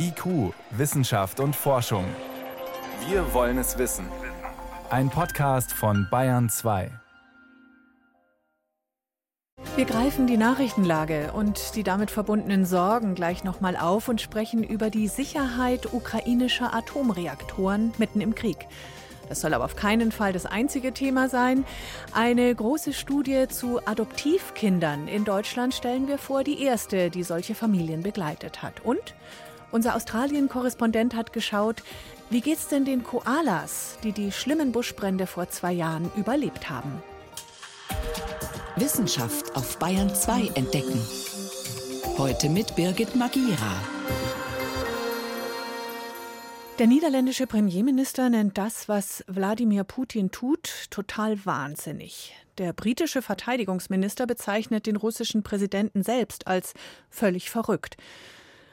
IQ, Wissenschaft und Forschung. Wir wollen es wissen. Ein Podcast von Bayern 2. Wir greifen die Nachrichtenlage und die damit verbundenen Sorgen gleich nochmal auf und sprechen über die Sicherheit ukrainischer Atomreaktoren mitten im Krieg. Das soll aber auf keinen Fall das einzige Thema sein. Eine große Studie zu Adoptivkindern in Deutschland stellen wir vor, die erste, die solche Familien begleitet hat. Und unser Australien-Korrespondent hat geschaut, wie geht's denn den Koalas, die die schlimmen Buschbrände vor zwei Jahren überlebt haben? Wissenschaft auf Bayern 2 entdecken. Heute mit Birgit Magira. Der niederländische Premierminister nennt das, was Wladimir Putin tut, total wahnsinnig. Der britische Verteidigungsminister bezeichnet den russischen Präsidenten selbst als völlig verrückt.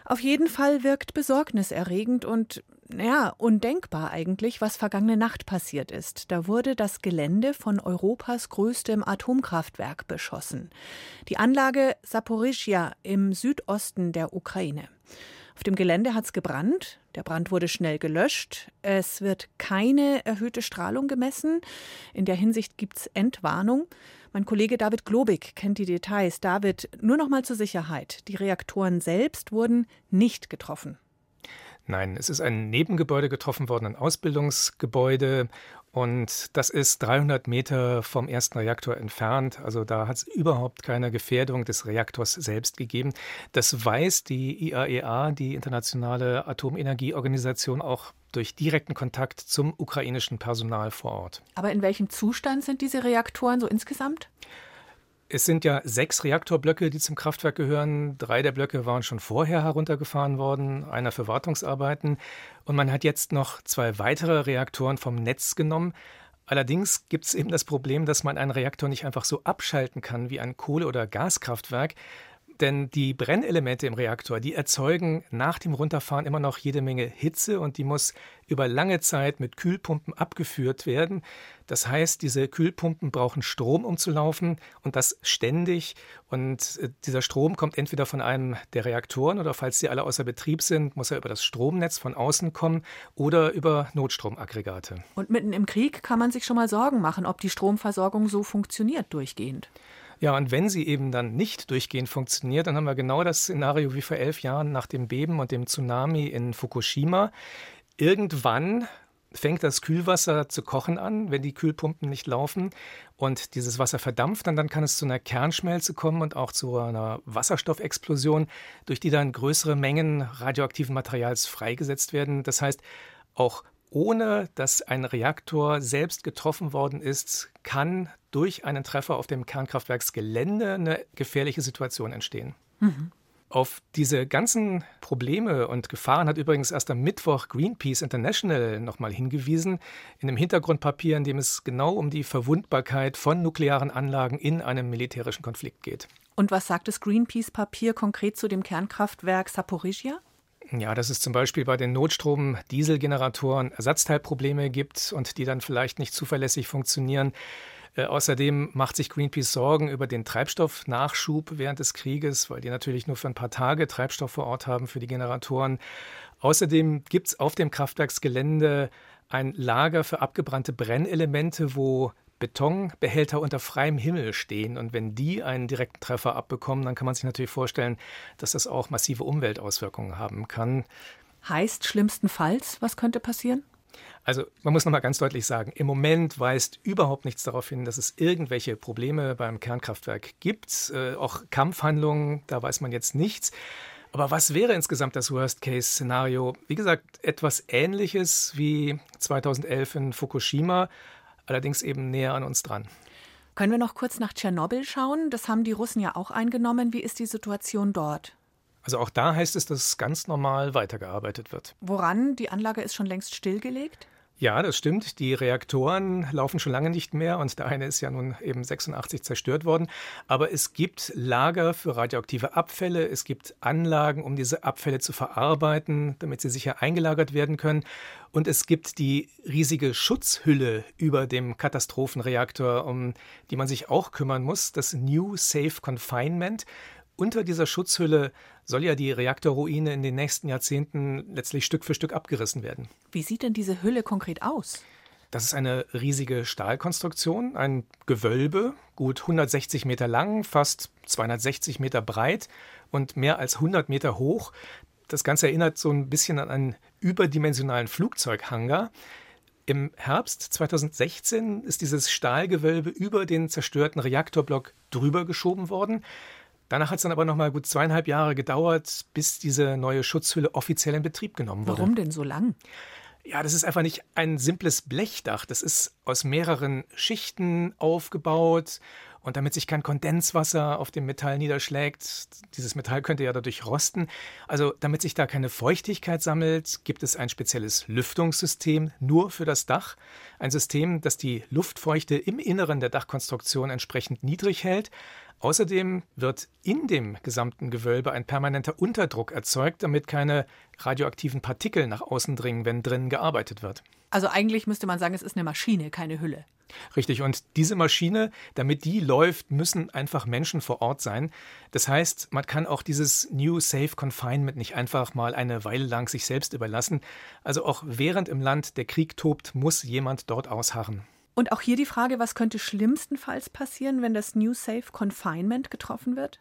Auf jeden Fall wirkt besorgniserregend und ja, undenkbar eigentlich, was vergangene Nacht passiert ist. Da wurde das Gelände von Europas größtem Atomkraftwerk beschossen. Die Anlage Saporischia im Südosten der Ukraine. Auf dem Gelände hat es gebrannt. Der Brand wurde schnell gelöscht. Es wird keine erhöhte Strahlung gemessen. In der Hinsicht gibt es Entwarnung. Mein Kollege David Globig kennt die Details. David, nur noch mal zur Sicherheit. Die Reaktoren selbst wurden nicht getroffen. Nein, es ist ein Nebengebäude getroffen worden, ein Ausbildungsgebäude. Und das ist 300 Meter vom ersten Reaktor entfernt. Also da hat es überhaupt keine Gefährdung des Reaktors selbst gegeben. Das weiß die IAEA, e die Internationale Atomenergieorganisation, auch durch direkten Kontakt zum ukrainischen Personal vor Ort. Aber in welchem Zustand sind diese Reaktoren so insgesamt? Es sind ja sechs Reaktorblöcke, die zum Kraftwerk gehören. Drei der Blöcke waren schon vorher heruntergefahren worden, einer für Wartungsarbeiten. Und man hat jetzt noch zwei weitere Reaktoren vom Netz genommen. Allerdings gibt es eben das Problem, dass man einen Reaktor nicht einfach so abschalten kann wie ein Kohle- oder Gaskraftwerk, denn die Brennelemente im Reaktor, die erzeugen nach dem Runterfahren immer noch jede Menge Hitze und die muss über lange Zeit mit Kühlpumpen abgeführt werden. Das heißt, diese Kühlpumpen brauchen Strom, um zu laufen und das ständig. Und äh, dieser Strom kommt entweder von einem der Reaktoren oder falls sie alle außer Betrieb sind, muss er über das Stromnetz von außen kommen oder über Notstromaggregate. Und mitten im Krieg kann man sich schon mal Sorgen machen, ob die Stromversorgung so funktioniert durchgehend. Ja, und wenn sie eben dann nicht durchgehend funktioniert, dann haben wir genau das Szenario wie vor elf Jahren nach dem Beben und dem Tsunami in Fukushima. Irgendwann fängt das Kühlwasser zu kochen an, wenn die Kühlpumpen nicht laufen und dieses Wasser verdampft, dann, dann kann es zu einer Kernschmelze kommen und auch zu einer Wasserstoffexplosion, durch die dann größere Mengen radioaktiven Materials freigesetzt werden. Das heißt, auch ohne dass ein Reaktor selbst getroffen worden ist, kann durch einen Treffer auf dem Kernkraftwerksgelände eine gefährliche Situation entstehen. Mhm. Auf diese ganzen Probleme und Gefahren hat übrigens erst am Mittwoch Greenpeace International nochmal hingewiesen, in einem Hintergrundpapier, in dem es genau um die Verwundbarkeit von nuklearen Anlagen in einem militärischen Konflikt geht. Und was sagt das Greenpeace-Papier konkret zu dem Kernkraftwerk Saporizhia? Ja, dass es zum Beispiel bei den Notstrom-Dieselgeneratoren Ersatzteilprobleme gibt und die dann vielleicht nicht zuverlässig funktionieren. Äh, außerdem macht sich Greenpeace Sorgen über den Treibstoffnachschub während des Krieges, weil die natürlich nur für ein paar Tage Treibstoff vor Ort haben für die Generatoren. Außerdem gibt es auf dem Kraftwerksgelände ein Lager für abgebrannte Brennelemente, wo Betonbehälter unter freiem Himmel stehen. Und wenn die einen direkten Treffer abbekommen, dann kann man sich natürlich vorstellen, dass das auch massive Umweltauswirkungen haben kann. Heißt schlimmstenfalls, was könnte passieren? Also man muss nochmal ganz deutlich sagen, im Moment weist überhaupt nichts darauf hin, dass es irgendwelche Probleme beim Kernkraftwerk gibt. Äh, auch Kampfhandlungen, da weiß man jetzt nichts. Aber was wäre insgesamt das Worst-Case-Szenario? Wie gesagt, etwas Ähnliches wie 2011 in Fukushima allerdings eben näher an uns dran. Können wir noch kurz nach Tschernobyl schauen? Das haben die Russen ja auch eingenommen. Wie ist die Situation dort? Also auch da heißt es, dass ganz normal weitergearbeitet wird. Woran? Die Anlage ist schon längst stillgelegt? Ja, das stimmt. Die Reaktoren laufen schon lange nicht mehr und der eine ist ja nun eben 86 zerstört worden. Aber es gibt Lager für radioaktive Abfälle. Es gibt Anlagen, um diese Abfälle zu verarbeiten, damit sie sicher eingelagert werden können. Und es gibt die riesige Schutzhülle über dem Katastrophenreaktor, um die man sich auch kümmern muss, das New Safe Confinement. unter dieser Schutzhülle soll ja die Reaktorruine in den nächsten Jahrzehnten letztlich Stück für Stück abgerissen werden. Wie sieht denn diese Hülle konkret aus? Das ist eine riesige Stahlkonstruktion, ein Gewölbe, gut 160 Meter lang, fast 260 Meter breit und mehr als 100 Meter hoch. Das Ganze erinnert so ein bisschen an einen überdimensionalen Flugzeughangar. Im Herbst 2016 ist dieses Stahlgewölbe über den zerstörten Reaktorblock drüber geschoben worden. Danach hat es dann aber noch mal gut zweieinhalb Jahre gedauert, bis diese neue Schutzhülle offiziell in Betrieb genommen wurde. Warum denn so lang? Ja, das ist einfach nicht ein simples Blechdach. Das ist aus mehreren Schichten aufgebaut. Und damit sich kein Kondenswasser auf dem Metall niederschlägt, dieses Metall könnte ja dadurch rosten. Also damit sich da keine Feuchtigkeit sammelt, gibt es ein spezielles Lüftungssystem nur für das Dach. Ein System, das die Luftfeuchte im Inneren der Dachkonstruktion entsprechend niedrig hält Außerdem wird in dem gesamten Gewölbe ein permanenter Unterdruck erzeugt, damit keine radioaktiven Partikel nach außen dringen, wenn drinnen gearbeitet wird. Also eigentlich müsste man sagen, es ist eine Maschine, keine Hülle. Richtig, und diese Maschine, damit die läuft, müssen einfach Menschen vor Ort sein. Das heißt, man kann auch dieses New Safe Confinement nicht einfach mal eine Weile lang sich selbst überlassen. Also auch während im Land der Krieg tobt, muss jemand dort ausharren. Und auch hier die Frage, was könnte schlimmstenfalls passieren, wenn das New Safe Confinement getroffen wird?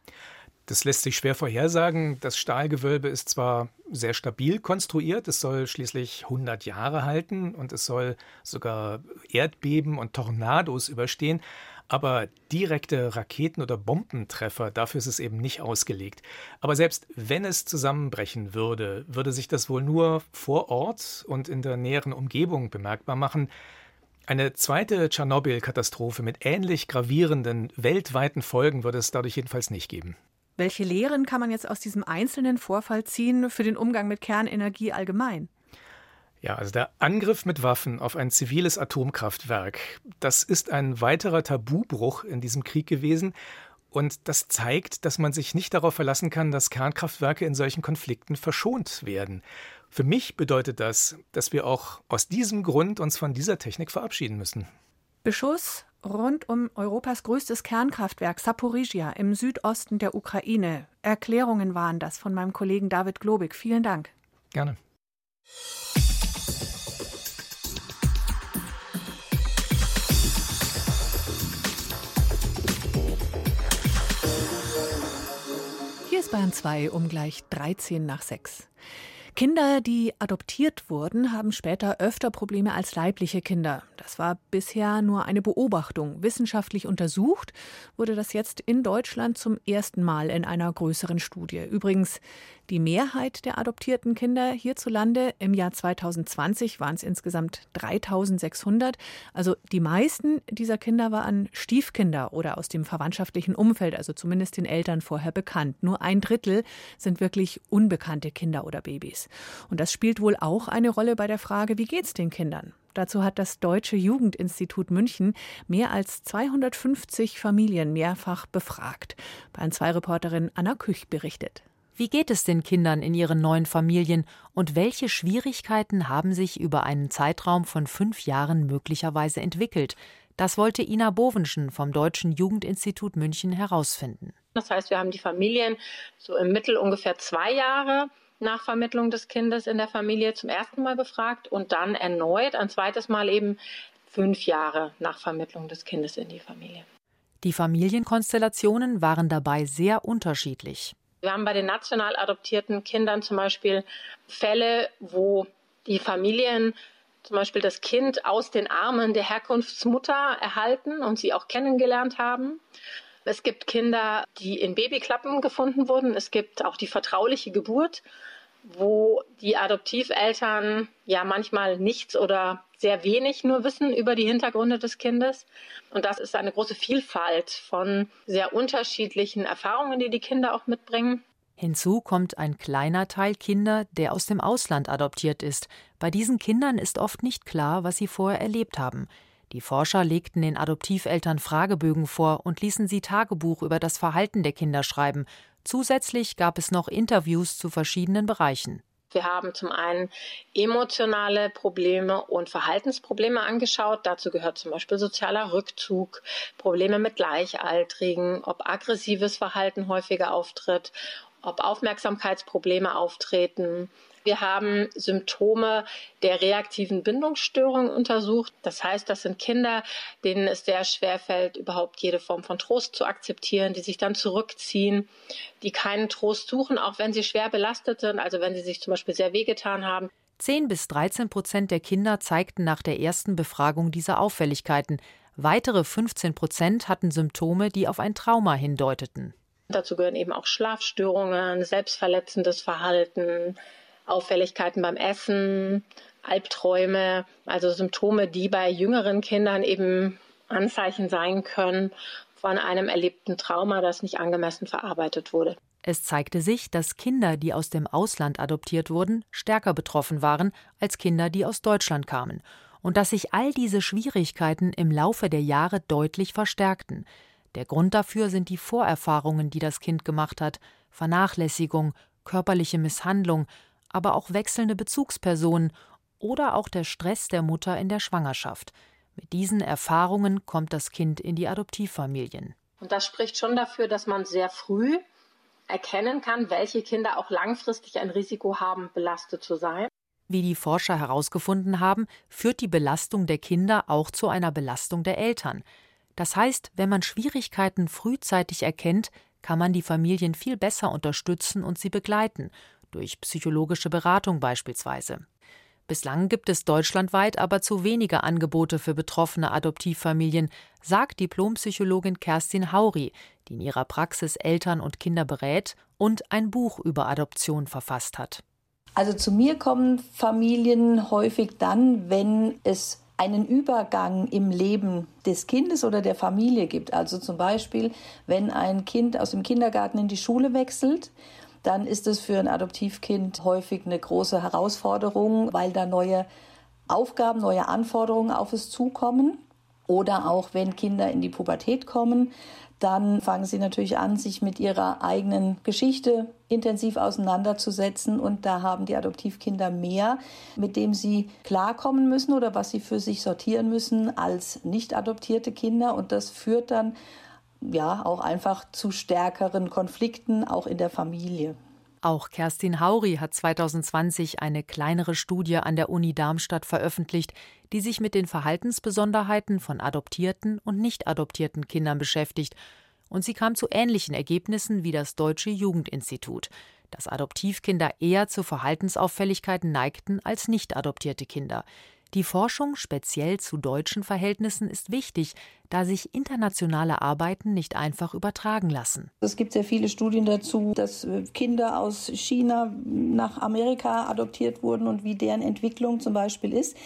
Das lässt sich schwer vorhersagen. Das Stahlgewölbe ist zwar sehr stabil konstruiert, es soll schließlich 100 Jahre halten und es soll sogar Erdbeben und Tornados überstehen, aber direkte Raketen- oder Bombentreffer, dafür ist es eben nicht ausgelegt. Aber selbst wenn es zusammenbrechen würde, würde sich das wohl nur vor Ort und in der näheren Umgebung bemerkbar machen. Eine zweite Tschernobyl-Katastrophe mit ähnlich gravierenden weltweiten Folgen würde es dadurch jedenfalls nicht geben. Welche Lehren kann man jetzt aus diesem einzelnen Vorfall ziehen für den Umgang mit Kernenergie allgemein? Ja, also der Angriff mit Waffen auf ein ziviles Atomkraftwerk, das ist ein weiterer Tabubruch in diesem Krieg gewesen. Und das zeigt, dass man sich nicht darauf verlassen kann, dass Kernkraftwerke in solchen Konflikten verschont werden. Für mich bedeutet das, dass wir auch aus diesem Grund uns von dieser Technik verabschieden müssen. Beschuss rund um Europas größtes Kernkraftwerk Saporizhia im Südosten der Ukraine. Erklärungen waren das von meinem Kollegen David Globig. Vielen Dank. Gerne. Hier ist Bayern 2 um gleich 13 nach 6. Kinder, die adoptiert wurden, haben später öfter Probleme als leibliche Kinder. Das war bisher nur eine Beobachtung. Wissenschaftlich untersucht wurde das jetzt in Deutschland zum ersten Mal in einer größeren Studie. Übrigens, die Mehrheit der adoptierten Kinder hierzulande im Jahr 2020 waren es insgesamt 3600. Also die meisten dieser Kinder waren Stiefkinder oder aus dem verwandtschaftlichen Umfeld, also zumindest den Eltern vorher bekannt. Nur ein Drittel sind wirklich unbekannte Kinder oder Babys. Und das spielt wohl auch eine Rolle bei der Frage, wie geht's den Kindern? Dazu hat das Deutsche Jugendinstitut München mehr als 250 Familien mehrfach befragt. Bayern 2 Reporterin Anna Küch berichtet. Wie geht es den Kindern in ihren neuen Familien und welche Schwierigkeiten haben sich über einen Zeitraum von fünf Jahren möglicherweise entwickelt? Das wollte Ina Bovenschen vom Deutschen Jugendinstitut München herausfinden. Das heißt, wir haben die Familien so im Mittel ungefähr zwei Jahre nach Vermittlung des Kindes in der Familie zum ersten Mal befragt und dann erneut ein zweites Mal eben fünf Jahre nach Vermittlung des Kindes in die Familie. Die Familienkonstellationen waren dabei sehr unterschiedlich. Wir haben bei den national adoptierten Kindern zum Beispiel Fälle, wo die Familien zum Beispiel das Kind aus den Armen der Herkunftsmutter erhalten und sie auch kennengelernt haben. Es gibt Kinder, die in Babyklappen gefunden wurden. Es gibt auch die vertrauliche Geburt, wo die Adoptiveltern ja manchmal nichts oder sehr wenig nur wissen über die Hintergründe des Kindes. Und das ist eine große Vielfalt von sehr unterschiedlichen Erfahrungen, die die Kinder auch mitbringen. Hinzu kommt ein kleiner Teil Kinder, der aus dem Ausland adoptiert ist. Bei diesen Kindern ist oft nicht klar, was sie vorher erlebt haben. Die Forscher legten den Adoptiveltern Fragebögen vor und ließen sie Tagebuch über das Verhalten der Kinder schreiben. Zusätzlich gab es noch Interviews zu verschiedenen Bereichen. Wir haben zum einen emotionale Probleme und Verhaltensprobleme angeschaut. Dazu gehört zum Beispiel sozialer Rückzug, Probleme mit Gleichaltrigen, ob aggressives Verhalten häufiger auftritt, ob Aufmerksamkeitsprobleme auftreten, wir haben Symptome der reaktiven Bindungsstörung untersucht. Das heißt, das sind Kinder, denen es sehr schwer fällt, überhaupt jede Form von Trost zu akzeptieren, die sich dann zurückziehen, die keinen Trost suchen, auch wenn sie schwer belastet sind, also wenn sie sich zum Beispiel sehr wehgetan haben. 10 bis 13 Prozent der Kinder zeigten nach der ersten Befragung diese Auffälligkeiten. Weitere 15 Prozent hatten Symptome, die auf ein Trauma hindeuteten. Dazu gehören eben auch Schlafstörungen, selbstverletzendes Verhalten, Auffälligkeiten beim Essen, Albträume, also Symptome, die bei jüngeren Kindern eben Anzeichen sein können von einem erlebten Trauma, das nicht angemessen verarbeitet wurde. Es zeigte sich, dass Kinder, die aus dem Ausland adoptiert wurden, stärker betroffen waren als Kinder, die aus Deutschland kamen, und dass sich all diese Schwierigkeiten im Laufe der Jahre deutlich verstärkten. Der Grund dafür sind die Vorerfahrungen, die das Kind gemacht hat, Vernachlässigung, körperliche Misshandlung, aber auch wechselnde Bezugspersonen oder auch der Stress der Mutter in der Schwangerschaft. Mit diesen Erfahrungen kommt das Kind in die Adoptivfamilien. Und das spricht schon dafür, dass man sehr früh erkennen kann, welche Kinder auch langfristig ein Risiko haben, belastet zu sein. Wie die Forscher herausgefunden haben, führt die Belastung der Kinder auch zu einer Belastung der Eltern. Das heißt, wenn man Schwierigkeiten frühzeitig erkennt, kann man die Familien viel besser unterstützen und sie begleiten durch psychologische Beratung beispielsweise. Bislang gibt es deutschlandweit aber zu wenige Angebote für betroffene Adoptivfamilien, sagt Diplompsychologin Kerstin Hauri, die in ihrer Praxis Eltern und Kinder berät und ein Buch über Adoption verfasst hat. Also zu mir kommen Familien häufig dann, wenn es einen Übergang im Leben des Kindes oder der Familie gibt. Also zum Beispiel, wenn ein Kind aus dem Kindergarten in die Schule wechselt dann ist es für ein Adoptivkind häufig eine große Herausforderung, weil da neue Aufgaben, neue Anforderungen auf es zukommen. Oder auch wenn Kinder in die Pubertät kommen, dann fangen sie natürlich an, sich mit ihrer eigenen Geschichte intensiv auseinanderzusetzen. Und da haben die Adoptivkinder mehr, mit dem sie klarkommen müssen oder was sie für sich sortieren müssen als nicht adoptierte Kinder. Und das führt dann ja auch einfach zu stärkeren Konflikten, auch in der Familie. Auch Kerstin Hauri hat 2020 eine kleinere Studie an der Uni Darmstadt veröffentlicht, die sich mit den Verhaltensbesonderheiten von adoptierten und nicht adoptierten Kindern beschäftigt. Und sie kam zu ähnlichen Ergebnissen wie das Deutsche Jugendinstitut, dass Adoptivkinder eher zu Verhaltensauffälligkeiten neigten als nicht adoptierte Kinder. Die Forschung speziell zu deutschen Verhältnissen ist wichtig, da sich internationale Arbeiten nicht einfach übertragen lassen. Es gibt sehr viele Studien dazu, dass äh, Kinder aus China nach Amerika adoptiert wurden und wie deren Entwicklung zum Beispiel ist.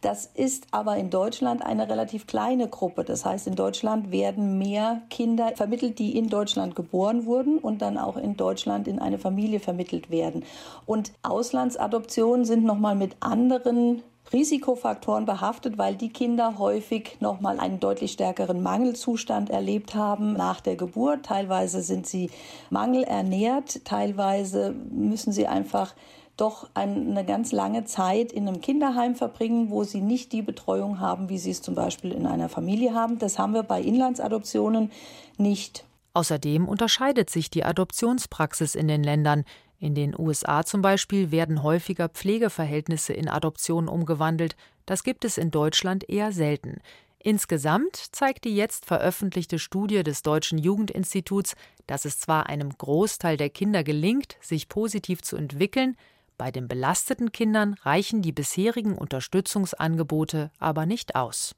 Das ist aber in Deutschland eine relativ kleine Gruppe. Das heißt, in Deutschland werden mehr Kinder vermittelt, die in Deutschland geboren wurden und dann auch in Deutschland in eine Familie vermittelt werden. Und Auslandsadoptionen sind nochmal mit anderen Risikofaktoren behaftet, weil die Kinder häufig nochmal einen deutlich stärkeren Mangelzustand erlebt haben nach der Geburt. Teilweise sind sie mangelernährt, teilweise müssen sie einfach doch eine ganz lange Zeit in einem Kinderheim verbringen, wo sie nicht die Betreuung haben, wie sie es zum Beispiel in einer Familie haben. Das haben wir bei Inlandsadoptionen nicht. Außerdem unterscheidet sich die Adoptionspraxis in den Ländern. In den USA zum Beispiel werden häufiger Pflegeverhältnisse in Adoption umgewandelt, das gibt es in Deutschland eher selten. Insgesamt zeigt die jetzt veröffentlichte Studie des Deutschen Jugendinstituts, dass es zwar einem Großteil der Kinder gelingt, sich positiv zu entwickeln, bei den belasteten Kindern reichen die bisherigen Unterstützungsangebote aber nicht aus.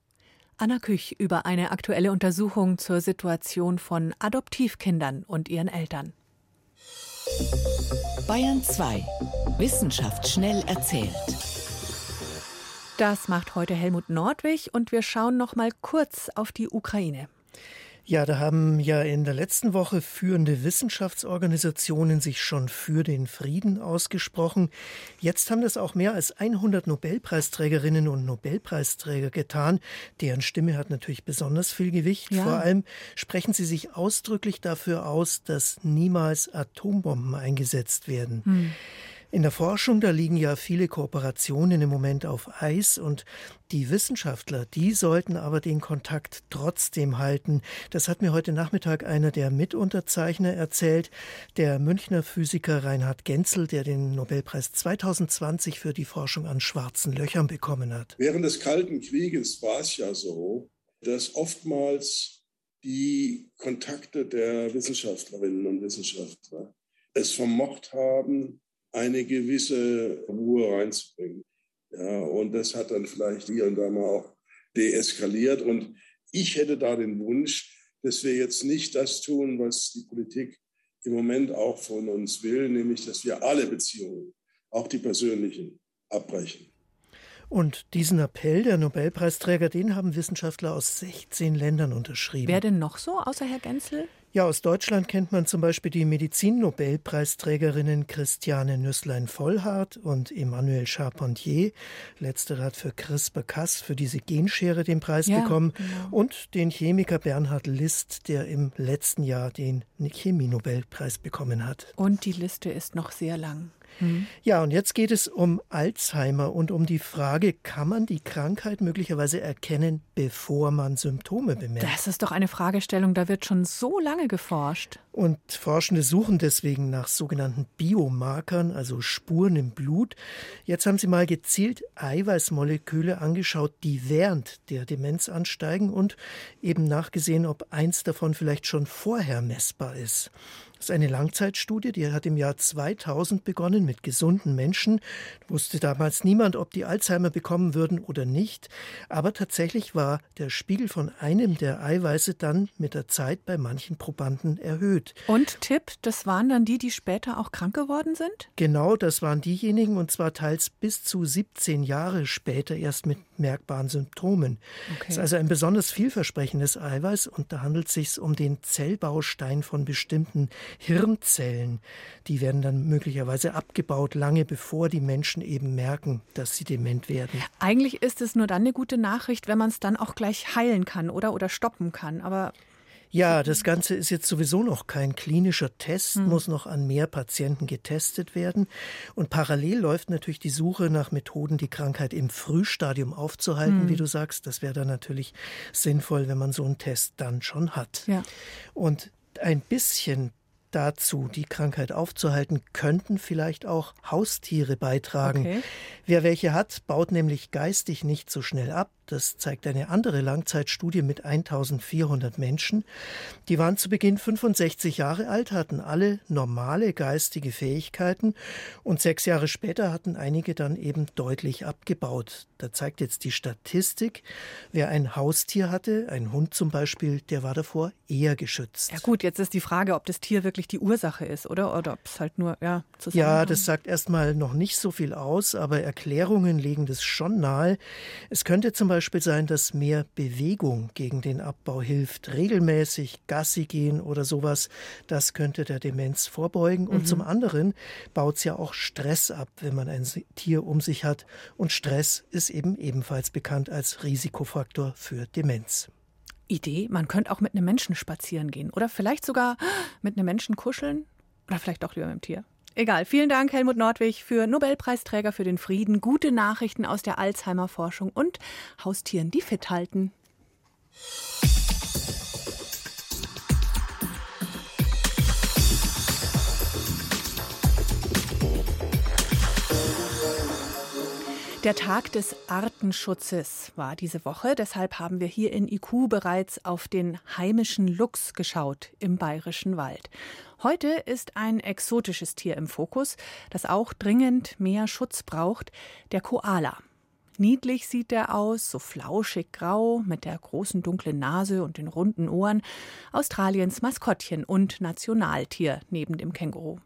Anna Küch über eine aktuelle Untersuchung zur Situation von Adoptivkindern und ihren Eltern. Bayern 2. Wissenschaft schnell erzählt. Das macht heute Helmut Nordwig und wir schauen noch mal kurz auf die Ukraine. Ja, da haben ja in der letzten Woche führende Wissenschaftsorganisationen sich schon für den Frieden ausgesprochen. Jetzt haben das auch mehr als 100 Nobelpreisträgerinnen und Nobelpreisträger getan. Deren Stimme hat natürlich besonders viel Gewicht. Ja. Vor allem sprechen sie sich ausdrücklich dafür aus, dass niemals Atombomben eingesetzt werden. Hm. In der Forschung, da liegen ja viele Kooperationen im Moment auf Eis und die Wissenschaftler, die sollten aber den Kontakt trotzdem halten. Das hat mir heute Nachmittag einer der Mitunterzeichner erzählt, der Münchner Physiker Reinhard Genzel, der den Nobelpreis 2020 für die Forschung an schwarzen Löchern bekommen hat. Während des Kalten Krieges war es ja so, dass oftmals die Kontakte der Wissenschaftlerinnen und Wissenschaftler es vermocht haben, eine gewisse Ruhe reinzubringen. Ja, und das hat dann vielleicht hier und da mal auch deeskaliert. Und ich hätte da den Wunsch, dass wir jetzt nicht das tun, was die Politik im Moment auch von uns will, nämlich dass wir alle Beziehungen, auch die persönlichen, abbrechen. Und diesen Appell der Nobelpreisträger, den haben Wissenschaftler aus 16 Ländern unterschrieben. Wer denn noch so, außer Herr Genzel? Ja, aus Deutschland kennt man zum Beispiel die Medizin-Nobelpreisträgerinnen Christiane Nüsslein-Vollhardt und Emmanuel Charpentier. Letzterer hat für CRISPR-Cas, für diese Genschere, den Preis ja, bekommen. Genau. Und den Chemiker Bernhard List, der im letzten Jahr den Chemie-Nobelpreis bekommen hat. Und die Liste ist noch sehr lang. Mhm. Ja, und jetzt geht es um Alzheimer und um die Frage, kann man die Krankheit möglicherweise erkennen, bevor man Symptome bemerkt? Das ist doch eine Fragestellung, da wird schon so lange geforscht. Und Forschende suchen deswegen nach sogenannten Biomarkern, also Spuren im Blut. Jetzt haben sie mal gezielt Eiweißmoleküle angeschaut, die während der Demenz ansteigen und eben nachgesehen, ob eins davon vielleicht schon vorher messbar ist. Das ist eine Langzeitstudie, die hat im Jahr 2000 begonnen mit gesunden Menschen. Wusste damals niemand, ob die Alzheimer bekommen würden oder nicht. Aber tatsächlich war der Spiegel von einem der Eiweiße dann mit der Zeit bei manchen Probanden erhöht. Und Tipp, das waren dann die, die später auch krank geworden sind? Genau, das waren diejenigen und zwar teils bis zu 17 Jahre später erst mit merkbaren Symptomen. Okay. Das ist also ein besonders vielversprechendes Eiweiß und da handelt es sich um den Zellbaustein von bestimmten Hirnzellen. Die werden dann möglicherweise abgebaut, lange bevor die Menschen eben merken, dass sie dement werden. Eigentlich ist es nur dann eine gute Nachricht, wenn man es dann auch gleich heilen kann oder, oder stoppen kann. Aber ja, das Ganze ist jetzt sowieso noch kein klinischer Test, hm. muss noch an mehr Patienten getestet werden. Und parallel läuft natürlich die Suche nach Methoden, die Krankheit im Frühstadium aufzuhalten, hm. wie du sagst. Das wäre dann natürlich sinnvoll, wenn man so einen Test dann schon hat. Ja. Und ein bisschen dazu, die Krankheit aufzuhalten, könnten vielleicht auch Haustiere beitragen. Okay. Wer welche hat, baut nämlich geistig nicht so schnell ab. Das zeigt eine andere Langzeitstudie mit 1400 Menschen. Die waren zu Beginn 65 Jahre alt, hatten alle normale geistige Fähigkeiten und sechs Jahre später hatten einige dann eben deutlich abgebaut. Da zeigt jetzt die Statistik, wer ein Haustier hatte, ein Hund zum Beispiel, der war davor eher geschützt. Ja gut, jetzt ist die Frage, ob das Tier wirklich die Ursache ist, oder? Oder ob es halt nur, ja, Ja, das sagt erstmal noch nicht so viel aus, aber Erklärungen legen das schon nahe. Es könnte zum Beispiel sein, dass mehr Bewegung gegen den Abbau hilft. Regelmäßig Gassi gehen oder sowas, das könnte der Demenz vorbeugen. Und mhm. zum anderen baut es ja auch Stress ab, wenn man ein Tier um sich hat. Und Stress ist eben ebenfalls bekannt als Risikofaktor für Demenz. Idee, man könnte auch mit einem Menschen spazieren gehen oder vielleicht sogar mit einem Menschen kuscheln oder vielleicht doch lieber mit dem Tier. Egal. Vielen Dank, Helmut Nordwig, für Nobelpreisträger für den Frieden, gute Nachrichten aus der Alzheimer-Forschung und Haustieren, die fit halten. Der Tag des Artenschutzes war diese Woche. Deshalb haben wir hier in IQ bereits auf den heimischen Luchs geschaut im bayerischen Wald. Heute ist ein exotisches Tier im Fokus, das auch dringend mehr Schutz braucht, der Koala. Niedlich sieht er aus, so flauschig grau, mit der großen dunklen Nase und den runden Ohren. Australiens Maskottchen und Nationaltier neben dem Känguru.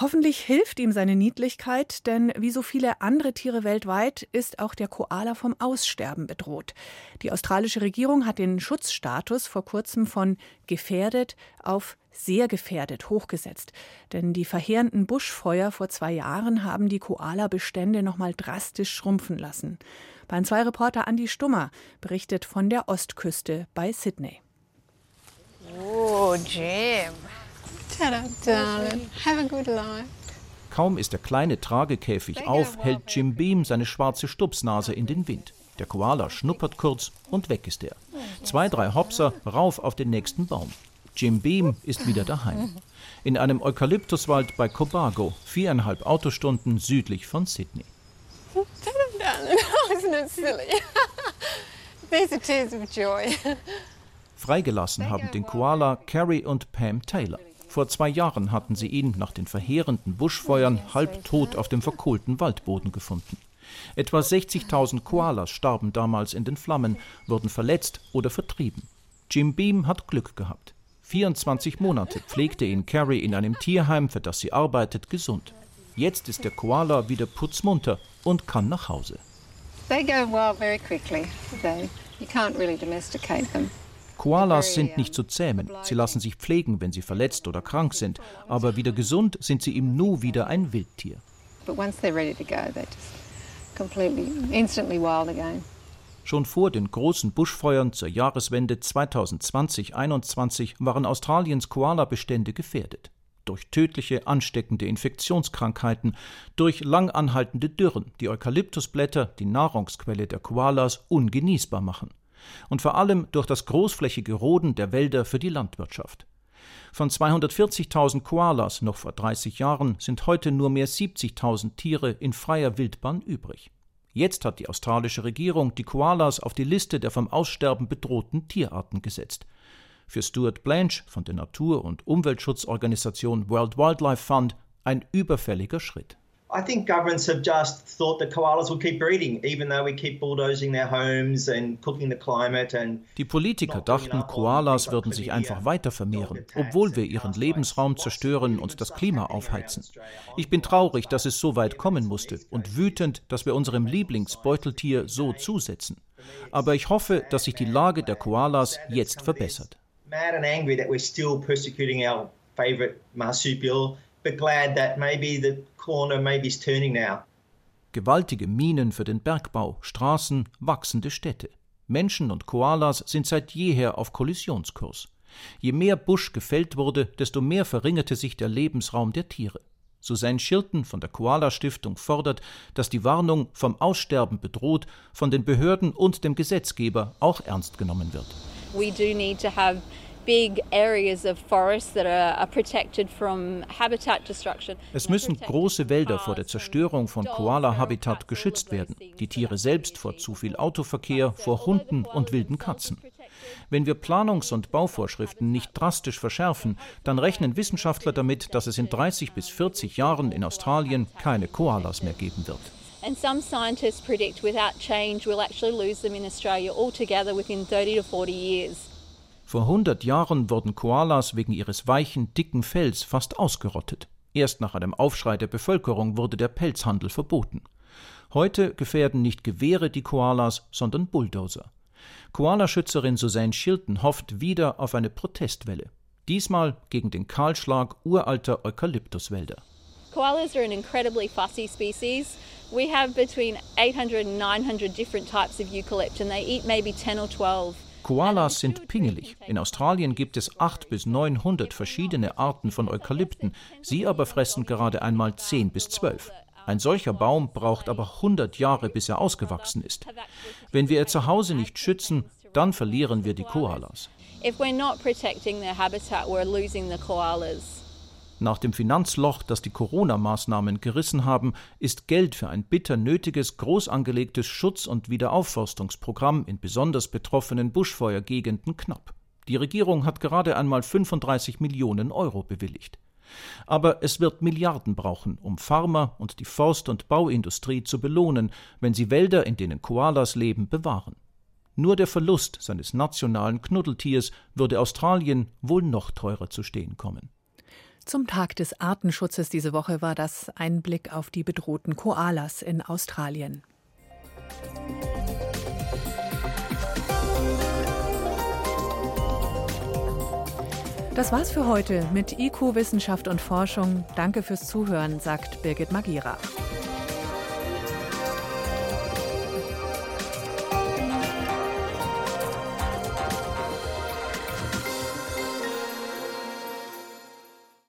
Hoffentlich hilft ihm seine Niedlichkeit, denn wie so viele andere Tiere weltweit ist auch der Koala vom Aussterben bedroht. Die australische Regierung hat den Schutzstatus vor kurzem von gefährdet auf sehr gefährdet hochgesetzt. Denn die verheerenden Buschfeuer vor zwei Jahren haben die Koala-Bestände nochmal drastisch schrumpfen lassen. Beim zwei Reporter Andi Stummer berichtet von der Ostküste bei Sydney. Oh, Jim. Ta-da, darling. Have a good life. Kaum ist der kleine Tragekäfig auf, hält Jim Beam seine schwarze Stupsnase in den Wind. Der Koala schnuppert kurz und weg ist er. Zwei, drei Hopser rauf auf den nächsten Baum. Jim Beam ist wieder daheim. In einem Eukalyptuswald bei Cobago, viereinhalb Autostunden südlich von Sydney. Freigelassen haben den Koala Carrie und Pam Taylor. Vor zwei Jahren hatten sie ihn nach den verheerenden Buschfeuern halbtot auf dem verkohlten Waldboden gefunden. Etwa 60.000 Koalas starben damals in den Flammen, wurden verletzt oder vertrieben. Jim Beam hat Glück gehabt. 24 Monate pflegte ihn Carrie in einem Tierheim, für das sie arbeitet, gesund. Jetzt ist der Koala wieder putzmunter und kann nach Hause. They go wild very quickly. They, you can't really domesticate them. Koalas sind nicht zu zähmen. Sie lassen sich pflegen, wenn sie verletzt oder krank sind. Aber wieder gesund sind sie im Nu wieder ein Wildtier. Schon vor den großen Buschfeuern zur Jahreswende 2020-21 waren Australiens Koalabestände gefährdet. Durch tödliche, ansteckende Infektionskrankheiten, durch lang anhaltende Dürren, die Eukalyptusblätter, die Nahrungsquelle der Koalas, ungenießbar machen und vor allem durch das großflächige Roden der Wälder für die Landwirtschaft. Von 240.000 Koalas noch vor 30 Jahren sind heute nur mehr 70.000 Tiere in freier Wildbahn übrig. Jetzt hat die australische Regierung die Koalas auf die Liste der vom Aussterben bedrohten Tierarten gesetzt. Für Stuart Blanche von der Natur- und Umweltschutzorganisation World Wildlife Fund ein überfälliger Schritt. I think governments have just thought that koalas will keep breeding, even though we keep bulldozing their homes and cooking the climate and Die Politiker dachten, Koalas würden sich einfach weiter vermehren, obwohl wir ihren Lebensraum zerstören und das Klima aufheizen. Ich bin traurig, dass es so weit kommen musste und wütend, dass wir unserem Lieblingsbeuteltier so zusetzen. Aber ich hoffe, dass sich die Lage der Koalas jetzt verbessert. Mad and angry that we're still persecuting our favorite marsupial but glad that maybe the corner maybe is turning now. Gewaltige Minen für den Bergbau, Straßen, wachsende Städte. Menschen und Koalas sind seit jeher auf Kollisionskurs. Je mehr Busch gefällt wurde, desto mehr verringerte sich der Lebensraum der Tiere. Susanne Schilton von der Koala Stiftung fordert, dass die Warnung vom Aussterben bedroht von den Behörden und dem Gesetzgeber auch ernst genommen wird. We do need to have es müssen große Wälder vor der Zerstörung von Koala-Habitat geschützt werden, die Tiere selbst vor zu viel Autoverkehr, vor Hunden und wilden Katzen. Wenn wir Planungs- und Bauvorschriften nicht drastisch verschärfen, dann rechnen Wissenschaftler damit, dass es in 30 bis 40 Jahren in Australien keine Koalas mehr geben wird. And some scientists predict without change we'll actually lose them in Australia altogether within 30 to 40 years. Vor 100 Jahren wurden Koalas wegen ihres weichen, dicken Fells fast ausgerottet. Erst nach einem Aufschrei der Bevölkerung wurde der Pelzhandel verboten. Heute gefährden nicht Gewehre die Koalas, sondern Bulldozer. Koalaschützerin Susanne Schilton hofft wieder auf eine Protestwelle. Diesmal gegen den Kahlschlag uralter Eukalyptuswälder. Koalas are an incredibly fussy species. We have between 800 and 900 different types of eucalypt and they eat maybe 10 or 12. Koalas sind pingelig. In Australien gibt es 800 bis 900 verschiedene Arten von Eukalypten. Sie aber fressen gerade einmal 10 bis 12. Ein solcher Baum braucht aber 100 Jahre, bis er ausgewachsen ist. Wenn wir ihr Zuhause nicht schützen, dann verlieren wir die Koalas. If we're not protecting their habitat, we're losing the koalas. Nach dem Finanzloch, das die Corona-Maßnahmen gerissen haben, ist Geld für ein bitter nötiges, groß angelegtes Schutz- und Wiederaufforstungsprogramm in besonders betroffenen Buschfeuergegenden knapp. Die Regierung hat gerade einmal 35 Millionen Euro bewilligt. Aber es wird Milliarden brauchen, um Farmer und die Forst- und Bauindustrie zu belohnen, wenn sie Wälder, in denen Koalas leben, bewahren. Nur der Verlust seines nationalen Knuddeltiers würde Australien wohl noch teurer zu stehen kommen. Zum Tag des Artenschutzes diese Woche war das ein Blick auf die bedrohten Koalas in Australien. Das war's für heute mit IQ Wissenschaft und Forschung. Danke fürs Zuhören, sagt Birgit Magira.